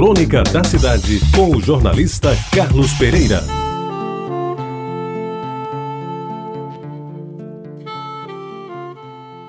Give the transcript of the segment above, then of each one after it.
Crônica da Cidade, com o jornalista Carlos Pereira.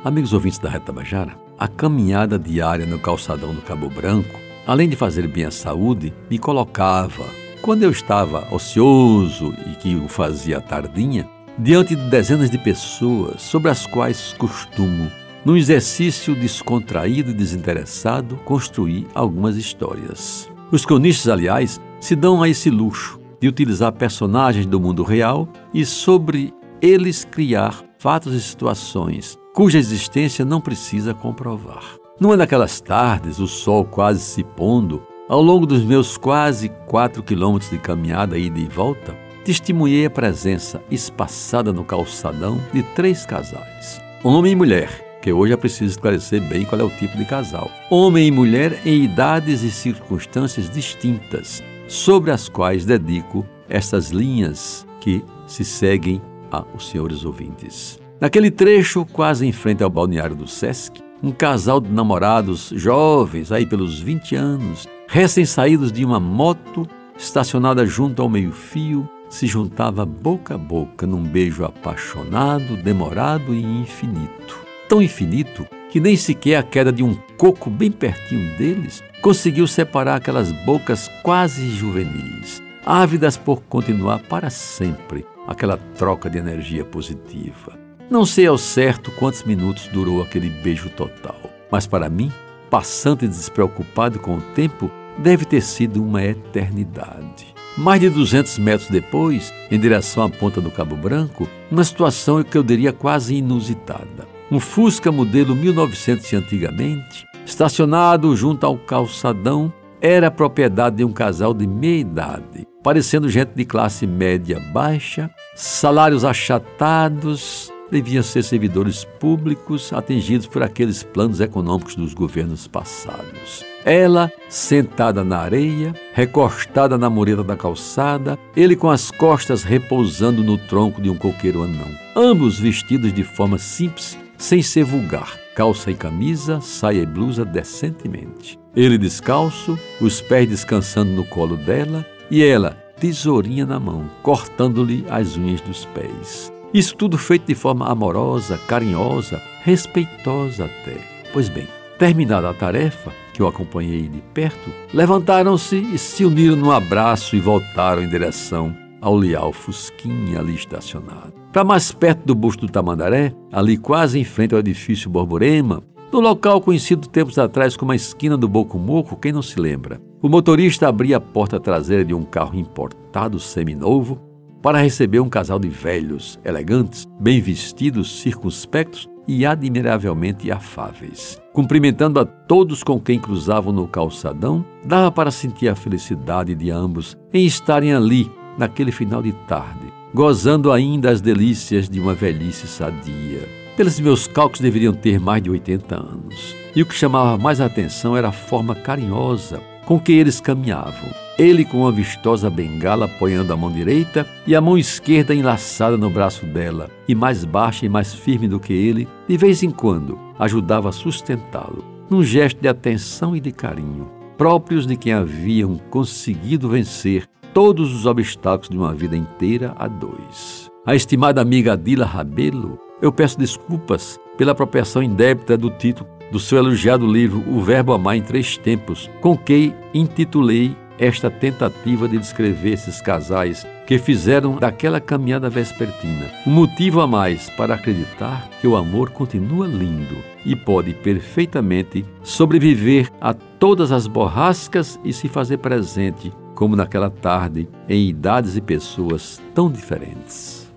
Amigos ouvintes da Reta Bajara, a caminhada diária no calçadão do Cabo Branco, além de fazer bem à saúde, me colocava, quando eu estava ocioso e que o fazia tardinha, diante de dezenas de pessoas sobre as quais costumo, num exercício descontraído e desinteressado, construir algumas histórias. Os cronistas, aliás, se dão a esse luxo de utilizar personagens do mundo real e sobre eles criar fatos e situações cuja existência não precisa comprovar. Numa daquelas tardes, o sol quase se pondo, ao longo dos meus quase quatro quilômetros de caminhada ida e volta, testemunhei a presença espaçada no calçadão de três casais, homem e mulher, que hoje é preciso esclarecer bem qual é o tipo de casal. Homem e mulher em idades e circunstâncias distintas, sobre as quais dedico estas linhas que se seguem aos senhores ouvintes. Naquele trecho, quase em frente ao balneário do Sesc, um casal de namorados jovens, aí pelos 20 anos, recém-saídos de uma moto estacionada junto ao meio-fio, se juntava boca a boca num beijo apaixonado, demorado e infinito. Tão infinito que nem sequer a queda de um coco bem pertinho deles conseguiu separar aquelas bocas quase juvenis, ávidas por continuar para sempre aquela troca de energia positiva. Não sei ao certo quantos minutos durou aquele beijo total, mas para mim, passante despreocupado com o tempo, deve ter sido uma eternidade. Mais de 200 metros depois, em direção à ponta do Cabo Branco, uma situação que eu diria quase inusitada. Um Fusca modelo 1900 antigamente, estacionado junto ao calçadão, era propriedade de um casal de meia idade, parecendo gente de classe média baixa, salários achatados, deviam ser servidores públicos atingidos por aqueles planos econômicos dos governos passados. Ela, sentada na areia, recostada na mureta da calçada, ele com as costas repousando no tronco de um coqueiro anão. Ambos vestidos de forma simples, sem ser vulgar, calça e camisa, saia e blusa decentemente. Ele descalço, os pés descansando no colo dela, e ela, tesourinha na mão, cortando-lhe as unhas dos pés. Isso tudo feito de forma amorosa, carinhosa, respeitosa até. Pois bem, terminada a tarefa, que eu acompanhei de perto, levantaram-se e se uniram num abraço e voltaram em direção ao leal Fusquinha ali estacionado. Para mais perto do busto do Tamandaré, ali quase em frente ao edifício Borborema, no local conhecido tempos atrás como a esquina do Bocomoco, quem não se lembra? O motorista abria a porta traseira de um carro importado seminovo para receber um casal de velhos, elegantes, bem vestidos, circunspectos e admiravelmente afáveis. Cumprimentando a todos com quem cruzavam no calçadão, dava para sentir a felicidade de ambos em estarem ali naquele final de tarde, gozando ainda as delícias de uma velhice sadia. Pelos meus cálculos deveriam ter mais de 80 anos. E o que chamava mais a atenção era a forma carinhosa com que eles caminhavam. Ele com uma vistosa bengala apoiando a mão direita e a mão esquerda enlaçada no braço dela, e mais baixa e mais firme do que ele, de vez em quando ajudava a sustentá-lo, num gesto de atenção e de carinho, próprios de quem haviam conseguido vencer todos os obstáculos de uma vida inteira a dois. A estimada amiga Adila Rabelo, eu peço desculpas pela apropriação indébita do título do seu elogiado livro O Verbo Amar em Três Tempos, com que intitulei esta tentativa de descrever esses casais que fizeram daquela caminhada vespertina um motivo a mais para acreditar que o amor continua lindo e pode perfeitamente sobreviver a todas as borrascas e se fazer presente, como naquela tarde, em idades e pessoas tão diferentes.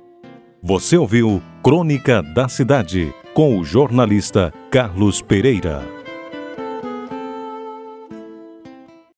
Você ouviu Crônica da Cidade com o jornalista Carlos Pereira.